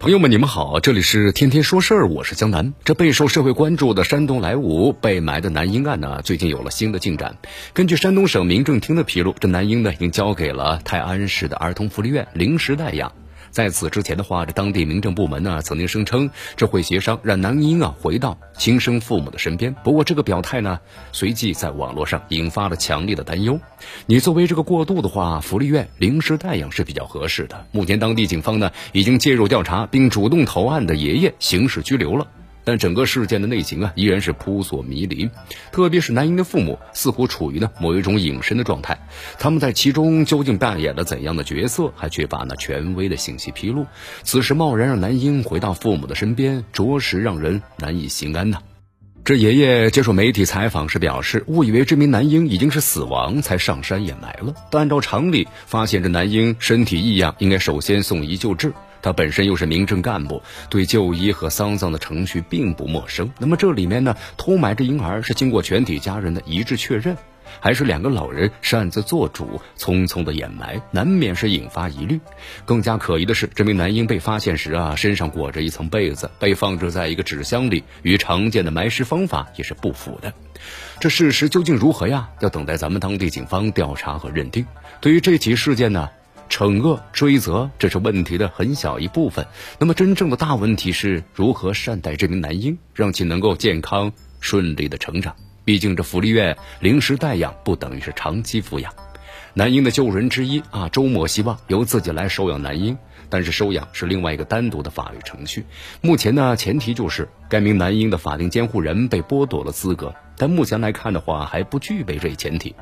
朋友们，你们好，这里是天天说事儿，我是江南。这备受社会关注的山东莱芜被埋的男婴案呢，最近有了新的进展。根据山东省民政厅的披露，这男婴呢已经交给了泰安市的儿童福利院临时代养。在此之前的话，这当地民政部门呢曾经声称这会协商让男婴啊回到亲生父母的身边。不过这个表态呢，随即在网络上引发了强烈的担忧。你作为这个过渡的话，福利院临时代养是比较合适的。目前当地警方呢已经介入调查，并主动投案的爷爷刑事拘留了。但整个事件的内情啊，依然是扑朔迷离，特别是男婴的父母似乎处于呢某一种隐身的状态，他们在其中究竟扮演了怎样的角色，还缺乏呢权威的信息披露。此时贸然让男婴回到父母的身边，着实让人难以心安呐。这爷爷接受媒体采访时表示，误以为这名男婴已经是死亡，才上山掩埋了。但按照常理，发现这男婴身体异样，应该首先送医救治。他本身又是民政干部，对就医和丧葬的程序并不陌生。那么这里面呢，偷埋这婴儿是经过全体家人的一致确认，还是两个老人擅自做主，匆匆的掩埋，难免是引发疑虑。更加可疑的是，这名男婴被发现时啊，身上裹着一层被子，被放置在一个纸箱里，与常见的埋尸方法也是不符的。这事实究竟如何呀？要等待咱们当地警方调查和认定。对于这起事件呢？惩恶追责，这是问题的很小一部分。那么，真正的大问题是如何善待这名男婴，让其能够健康顺利的成长。毕竟，这福利院临时代养不等于是长期抚养。男婴的救人之一啊，周某希望由自己来收养男婴，但是收养是另外一个单独的法律程序。目前呢，前提就是该名男婴的法定监护人被剥夺了资格。但目前来看的话，还不具备这一前提。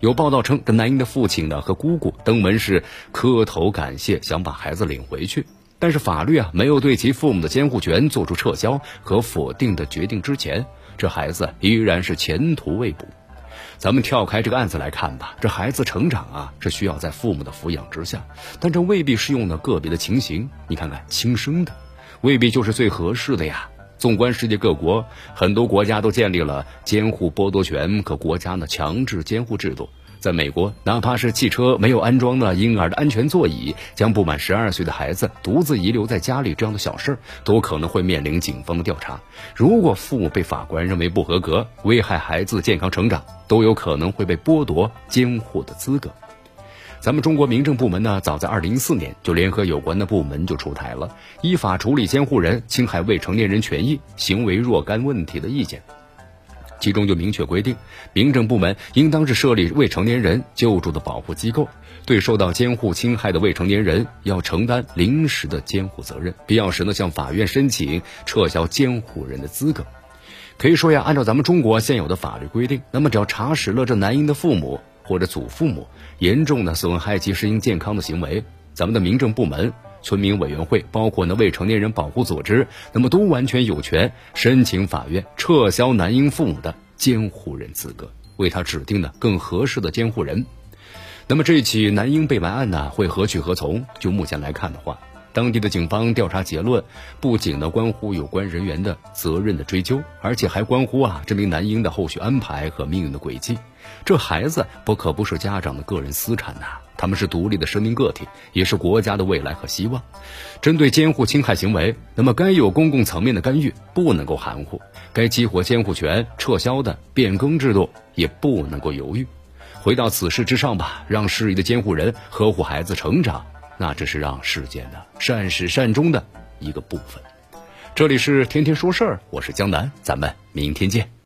有报道称，这男婴的父亲呢和姑姑登门是磕头感谢，想把孩子领回去。但是法律啊没有对其父母的监护权做出撤销和否定的决定之前，这孩子依然是前途未卜。咱们跳开这个案子来看吧，这孩子成长啊是需要在父母的抚养之下，但这未必适用的个别的情形。你看看，亲生的未必就是最合适的呀。纵观世界各国，很多国家都建立了监护剥夺权和国家的强制监护制度。在美国，哪怕是汽车没有安装的婴儿的安全座椅，将不满十二岁的孩子独自遗留在家里这样的小事，都可能会面临警方的调查。如果父母被法官认为不合格，危害孩子健康成长，都有可能会被剥夺监护的资格。咱们中国民政部门呢，早在二零一四年就联合有关的部门就出台了依法处理监护人侵害未成年人权益、行为若干问题的意见，其中就明确规定，民政部门应当是设立未成年人救助的保护机构，对受到监护侵害的未成年人要承担临时的监护责任，必要时呢向法院申请撤销监护人的资格。可以说呀，按照咱们中国现有的法律规定，那么只要查实了这男婴的父母。或者祖父母严重的损害其身心健康的行为，咱们的民政部门、村民委员会，包括呢未成年人保护组织，那么都完全有权申请法院撤销男婴父母的监护人资格，为他指定呢更合适的监护人。那么这起男婴被埋案呢，会何去何从？就目前来看的话。当地的警方调查结论，不仅呢关乎有关人员的责任的追究，而且还关乎啊这名男婴的后续安排和命运的轨迹。这孩子不可不是家长的个人私产呐，他们是独立的生命个体，也是国家的未来和希望。针对监护侵害行为，那么该有公共层面的干预，不能够含糊；该激活监护权撤销的变更制度，也不能够犹豫。回到此事之上吧，让适宜的监护人呵护孩子成长。那只是让世间的善始善终的一个部分。这里是天天说事儿，我是江南，咱们明天见。